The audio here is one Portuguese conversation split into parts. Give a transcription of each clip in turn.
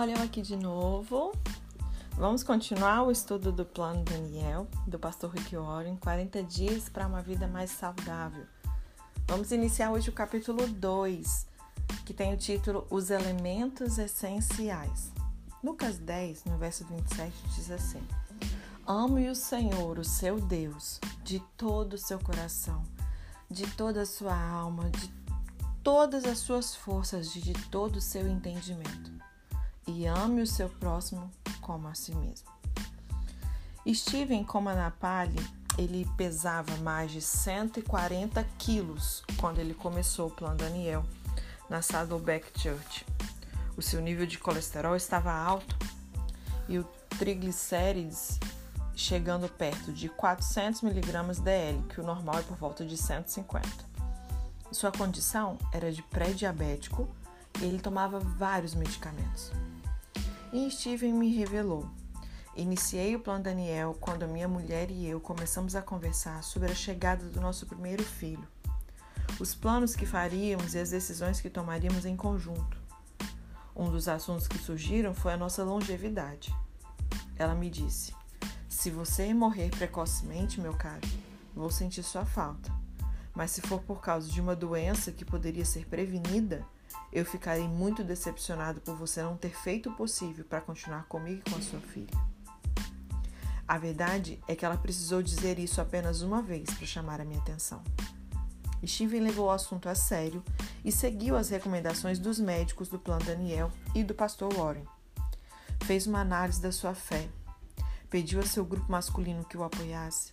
Olha eu aqui de novo. Vamos continuar o estudo do plano Daniel, do pastor Rick Warren, 40 dias para uma vida mais saudável. Vamos iniciar hoje o capítulo 2, que tem o título Os Elementos Essenciais. Lucas 10, no verso 27, diz assim: Ame o Senhor, o seu Deus, de todo o seu coração, de toda a sua alma, de todas as suas forças, de todo o seu entendimento e ame o seu próximo como a si mesmo. Steven Comanapali, ele pesava mais de 140 quilos quando ele começou o plano Daniel na Saddleback Church. O seu nível de colesterol estava alto e o triglicérides chegando perto de 400 mg DL, que o normal é por volta de 150. Sua condição era de pré-diabético e ele tomava vários medicamentos. E Steven me revelou. Iniciei o plano Daniel quando minha mulher e eu começamos a conversar sobre a chegada do nosso primeiro filho, os planos que faríamos e as decisões que tomaríamos em conjunto. Um dos assuntos que surgiram foi a nossa longevidade. Ela me disse: Se você morrer precocemente, meu caro, vou sentir sua falta. Mas se for por causa de uma doença que poderia ser prevenida, eu ficarei muito decepcionado por você não ter feito o possível para continuar comigo e com a sua filha. A verdade é que ela precisou dizer isso apenas uma vez para chamar a minha atenção. Steven levou o assunto a sério e seguiu as recomendações dos médicos do Plano Daniel e do pastor Warren. Fez uma análise da sua fé, pediu a seu grupo masculino que o apoiasse,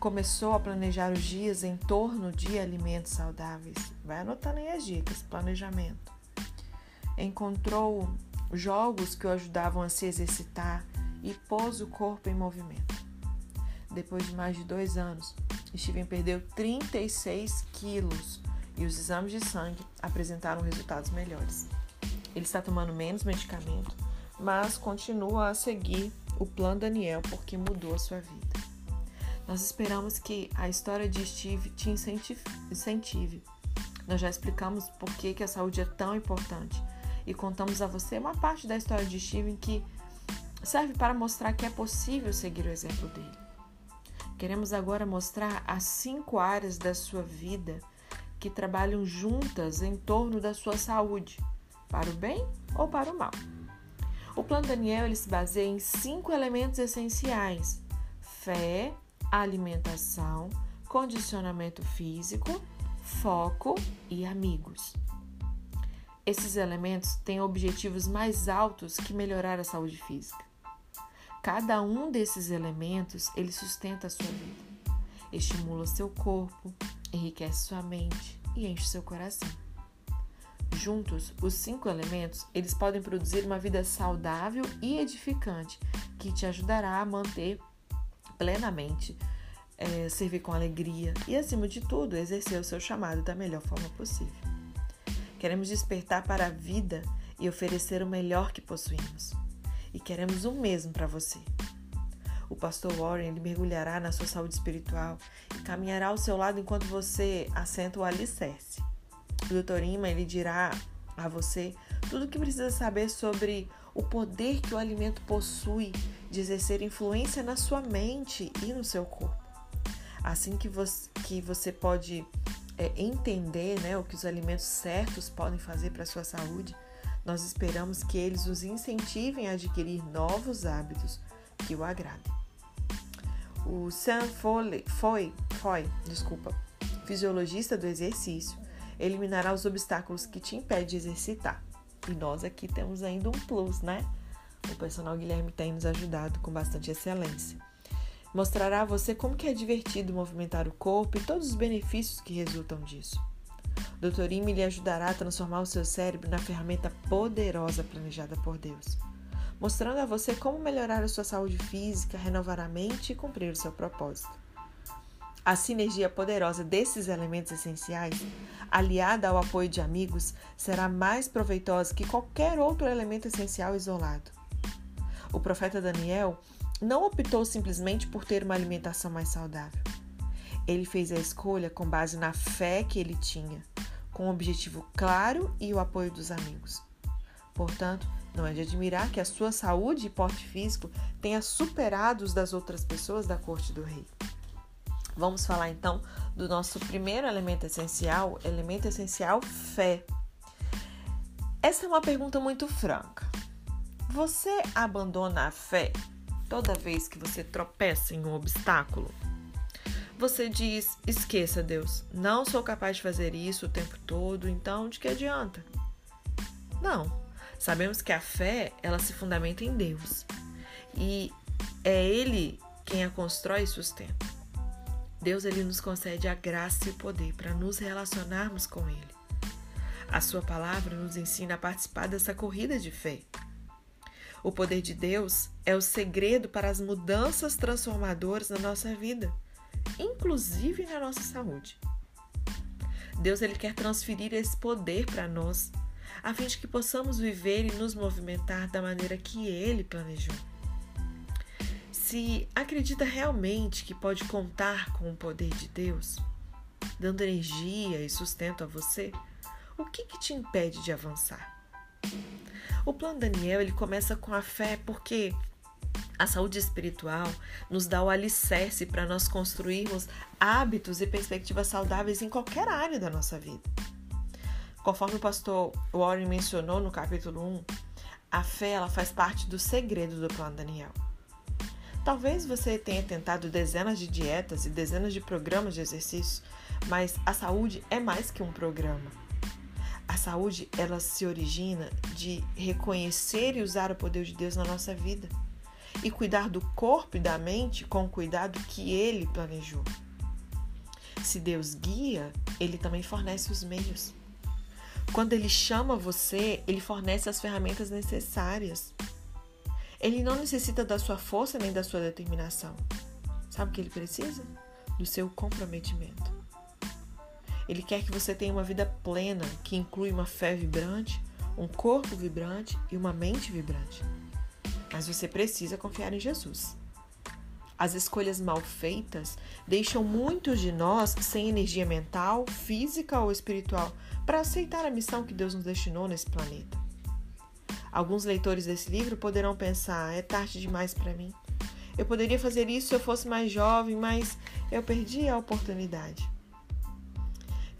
começou a planejar os dias em torno de alimentos saudáveis. Vai anotando aí as dicas, planejamento. Encontrou jogos que o ajudavam a se exercitar e pôs o corpo em movimento. Depois de mais de dois anos, Steven perdeu 36 quilos e os exames de sangue apresentaram resultados melhores. Ele está tomando menos medicamento, mas continua a seguir o plano Daniel porque mudou a sua vida. Nós esperamos que a história de Steve te incentive. Nós já explicamos por que, que a saúde é tão importante e contamos a você uma parte da história de Steve que serve para mostrar que é possível seguir o exemplo dele. Queremos agora mostrar as cinco áreas da sua vida que trabalham juntas em torno da sua saúde, para o bem ou para o mal. O plano Daniel ele se baseia em cinco elementos essenciais: fé, alimentação, condicionamento físico, foco e amigos. Esses elementos têm objetivos mais altos que melhorar a saúde física. Cada um desses elementos ele sustenta a sua vida, estimula seu corpo, enriquece sua mente e enche seu coração. Juntos, os cinco elementos eles podem produzir uma vida saudável e edificante que te ajudará a manter plenamente, é, servir com alegria e, acima de tudo, exercer o seu chamado da melhor forma possível. Queremos despertar para a vida e oferecer o melhor que possuímos. E queremos o mesmo para você. O pastor Warren ele mergulhará na sua saúde espiritual e caminhará ao seu lado enquanto você assenta o alicerce. O Dr. Ima ele dirá a você tudo o que precisa saber sobre o poder que o alimento possui de exercer influência na sua mente e no seu corpo. Assim que você, que você pode é, entender né, o que os alimentos certos podem fazer para a sua saúde, nós esperamos que eles os incentivem a adquirir novos hábitos que o agradem. O Sam Foley, foi, foi, desculpa, fisiologista do exercício, eliminará os obstáculos que te impedem de exercitar. E nós aqui temos ainda um plus, né? O personal Guilherme tem nos ajudado com bastante excelência. Mostrará a você como que é divertido movimentar o corpo e todos os benefícios que resultam disso. Dr. Ime lhe ajudará a transformar o seu cérebro na ferramenta poderosa planejada por Deus, mostrando a você como melhorar a sua saúde física, renovar a mente e cumprir o seu propósito. A sinergia poderosa desses elementos essenciais, aliada ao apoio de amigos, será mais proveitosa que qualquer outro elemento essencial isolado. O profeta Daniel não optou simplesmente por ter uma alimentação mais saudável. Ele fez a escolha com base na fé que ele tinha, com um objetivo claro e o apoio dos amigos. Portanto, Não é de admirar que a sua saúde e porte físico tenha superado os das outras pessoas da corte do rei. Vamos falar então do nosso primeiro elemento essencial, elemento essencial fé. Essa é uma pergunta muito franca. Você abandona a fé toda vez que você tropeça em um obstáculo? Você diz: esqueça, Deus, não sou capaz de fazer isso o tempo todo, então de que adianta? Não. Sabemos que a fé, ela se fundamenta em Deus. E é Ele quem a constrói e sustenta. Deus ele nos concede a graça e o poder para nos relacionarmos com Ele. A Sua palavra nos ensina a participar dessa corrida de fé. O poder de Deus é o segredo para as mudanças transformadoras na nossa vida, inclusive na nossa saúde. Deus ele quer transferir esse poder para nós, a fim de que possamos viver e nos movimentar da maneira que Ele planejou. Se acredita realmente que pode contar com o poder de Deus, dando energia e sustento a você, o que, que te impede de avançar? O plano Daniel ele começa com a fé porque a saúde espiritual nos dá o alicerce para nós construirmos hábitos e perspectivas saudáveis em qualquer área da nossa vida. Conforme o pastor Warren mencionou no capítulo 1, a fé ela faz parte do segredo do plano Daniel. Talvez você tenha tentado dezenas de dietas e dezenas de programas de exercício, mas a saúde é mais que um programa. A saúde, ela se origina de reconhecer e usar o poder de Deus na nossa vida e cuidar do corpo e da mente com o cuidado que ele planejou. Se Deus guia, ele também fornece os meios. Quando ele chama você, ele fornece as ferramentas necessárias. Ele não necessita da sua força nem da sua determinação. Sabe o que ele precisa? Do seu comprometimento. Ele quer que você tenha uma vida plena, que inclui uma fé vibrante, um corpo vibrante e uma mente vibrante. Mas você precisa confiar em Jesus. As escolhas mal feitas deixam muitos de nós sem energia mental, física ou espiritual para aceitar a missão que Deus nos destinou nesse planeta. Alguns leitores desse livro poderão pensar: é tarde demais para mim. Eu poderia fazer isso se eu fosse mais jovem, mas eu perdi a oportunidade.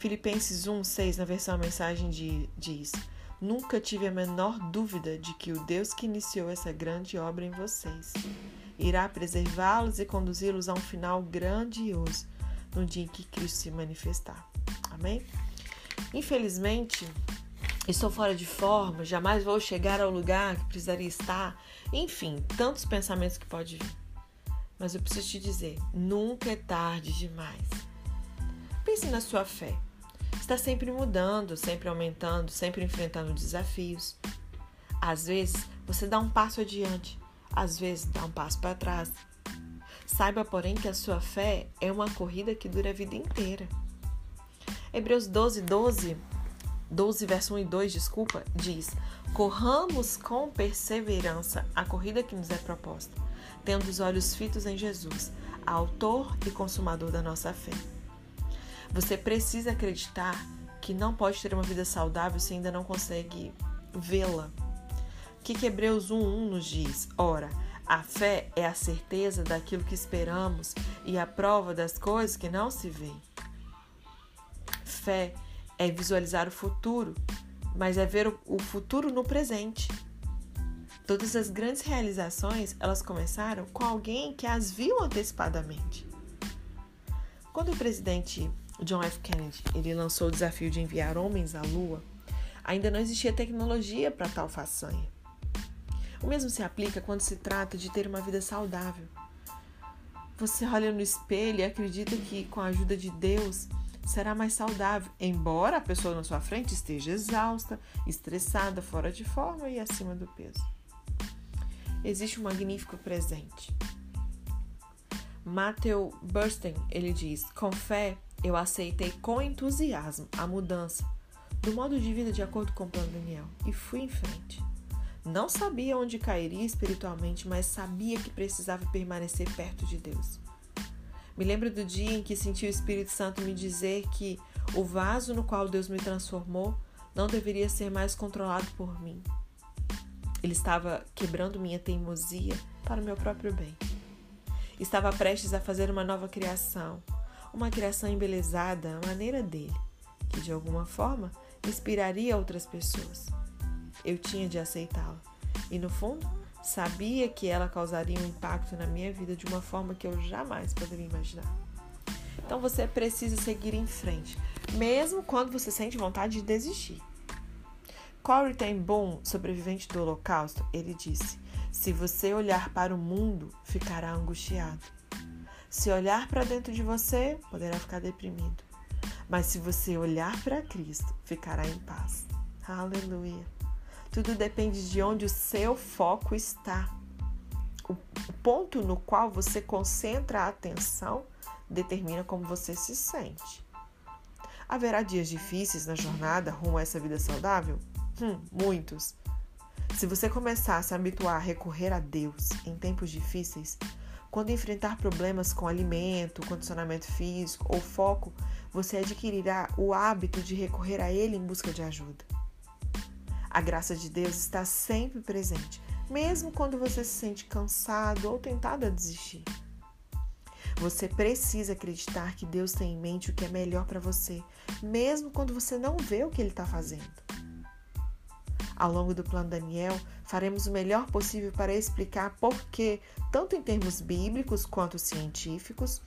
Filipenses 1:6 na versão mensagem de, diz: Nunca tive a menor dúvida de que o Deus que iniciou essa grande obra em vocês irá preservá-los e conduzi-los a um final grandioso no dia em que Cristo se manifestar. Amém? Infelizmente, estou fora de forma, jamais vou chegar ao lugar que precisaria estar. Enfim, tantos pensamentos que pode vir. Mas eu preciso te dizer, nunca é tarde demais. Pense na sua fé. Está sempre mudando, sempre aumentando, sempre enfrentando desafios. Às vezes, você dá um passo adiante, às vezes dá um passo para trás. Saiba, porém, que a sua fé é uma corrida que dura a vida inteira. Hebreus 12, 12, 12, verso 1 e 2, desculpa, diz: Corramos com perseverança a corrida que nos é proposta, tendo os olhos fitos em Jesus, autor e consumador da nossa fé. Você precisa acreditar que não pode ter uma vida saudável se ainda não consegue vê-la. Que, que Hebreus 1,1 nos diz? Ora, a fé é a certeza daquilo que esperamos e a prova das coisas que não se veem. Fé é visualizar o futuro, mas é ver o futuro no presente. Todas as grandes realizações, elas começaram com alguém que as viu antecipadamente. Quando o presidente John F. Kennedy ele lançou o desafio de enviar homens à Lua, ainda não existia tecnologia para tal façanha. O mesmo se aplica quando se trata de ter uma vida saudável. Você olha no espelho e acredita que, com a ajuda de Deus, será mais saudável, embora a pessoa na sua frente esteja exausta, estressada, fora de forma e acima do peso. Existe um magnífico presente. Matthew Bursten, ele diz: "Com fé, eu aceitei com entusiasmo a mudança do modo de vida de acordo com o plano Daniel e fui em frente. Não sabia onde cairia espiritualmente, mas sabia que precisava permanecer perto de Deus. Me lembro do dia em que senti o Espírito Santo me dizer que o vaso no qual Deus me transformou não deveria ser mais controlado por mim. Ele estava quebrando minha teimosia para o meu próprio bem. Estava prestes a fazer uma nova criação, uma criação embelezada à maneira dele, que de alguma forma inspiraria outras pessoas. Eu tinha de aceitá-la e, no fundo, sabia que ela causaria um impacto na minha vida de uma forma que eu jamais poderia imaginar. Então você precisa seguir em frente, mesmo quando você sente vontade de desistir. Corey Ten Boom, sobrevivente do Holocausto, ele disse: Se você olhar para o mundo, ficará angustiado. Se olhar para dentro de você, poderá ficar deprimido. Mas se você olhar para Cristo, ficará em paz. Aleluia. Tudo depende de onde o seu foco está. O ponto no qual você concentra a atenção determina como você se sente. Haverá dias difíceis na jornada rumo a essa vida saudável? Hum, muitos. Se você começar a se habituar a recorrer a Deus em tempos difíceis, quando enfrentar problemas com alimento, condicionamento físico ou foco, você adquirirá o hábito de recorrer a Ele em busca de ajuda. A graça de Deus está sempre presente, mesmo quando você se sente cansado ou tentado a desistir. Você precisa acreditar que Deus tem em mente o que é melhor para você, mesmo quando você não vê o que Ele está fazendo. Ao longo do plano Daniel, faremos o melhor possível para explicar por que, tanto em termos bíblicos quanto científicos,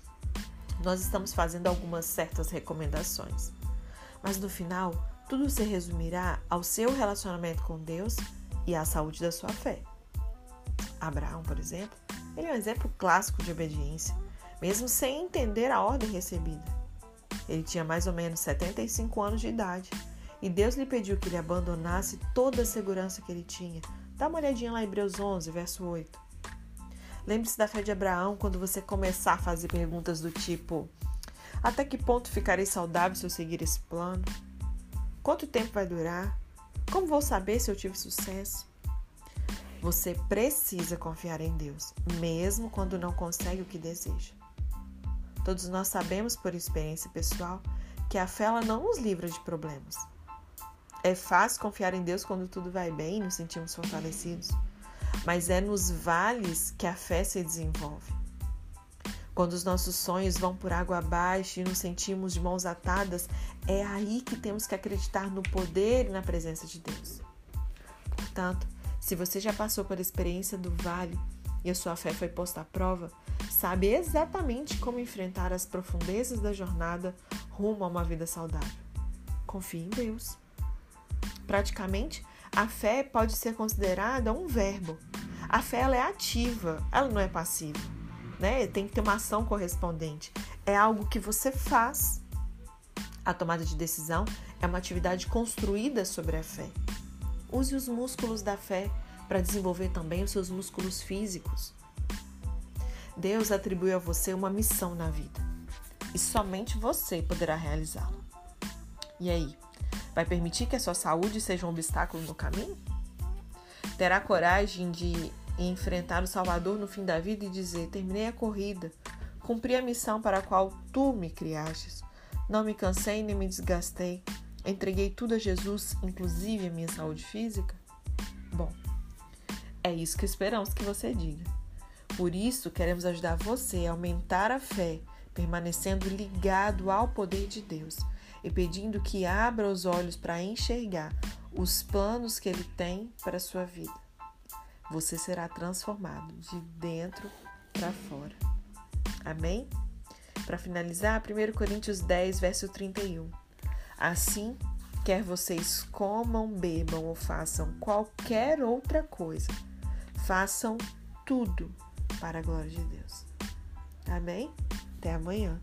nós estamos fazendo algumas certas recomendações. Mas no final, tudo se resumirá ao seu relacionamento com Deus e à saúde da sua fé. Abraão, por exemplo, ele é um exemplo clássico de obediência mesmo sem entender a ordem recebida. Ele tinha mais ou menos 75 anos de idade e Deus lhe pediu que ele abandonasse toda a segurança que ele tinha. Dá uma olhadinha lá em Hebreus 11, verso 8. Lembre-se da fé de Abraão quando você começar a fazer perguntas do tipo: Até que ponto ficarei saudável se eu seguir esse plano? Quanto tempo vai durar? Como vou saber se eu tive sucesso? Você precisa confiar em Deus, mesmo quando não consegue o que deseja. Todos nós sabemos por experiência pessoal que a fé ela não nos livra de problemas. É fácil confiar em Deus quando tudo vai bem e nos sentimos fortalecidos, mas é nos vales que a fé se desenvolve. Quando os nossos sonhos vão por água abaixo e nos sentimos de mãos atadas, é aí que temos que acreditar no poder e na presença de Deus. Portanto, se você já passou por a experiência do vale e a sua fé foi posta à prova, sabe exatamente como enfrentar as profundezas da jornada rumo a uma vida saudável. Confie em Deus. Praticamente, a fé pode ser considerada um verbo. A fé ela é ativa, ela não é passiva. Né? Tem que ter uma ação correspondente. É algo que você faz. A tomada de decisão é uma atividade construída sobre a fé. Use os músculos da fé para desenvolver também os seus músculos físicos. Deus atribuiu a você uma missão na vida e somente você poderá realizá-la. E aí, vai permitir que a sua saúde seja um obstáculo no caminho? Terá coragem de enfrentar o Salvador no fim da vida e dizer: Terminei a corrida, cumpri a missão para a qual tu me criastes, não me cansei nem me desgastei, entreguei tudo a Jesus, inclusive a minha saúde física? Bom, é isso que esperamos que você diga. Por isso, queremos ajudar você a aumentar a fé, permanecendo ligado ao poder de Deus e pedindo que abra os olhos para enxergar os planos que Ele tem para a sua vida. Você será transformado de dentro para fora. Amém? Para finalizar, 1 Coríntios 10, verso 31. Assim, quer vocês comam, bebam ou façam qualquer outra coisa, façam tudo para a glória de Deus. Amém? Até amanhã.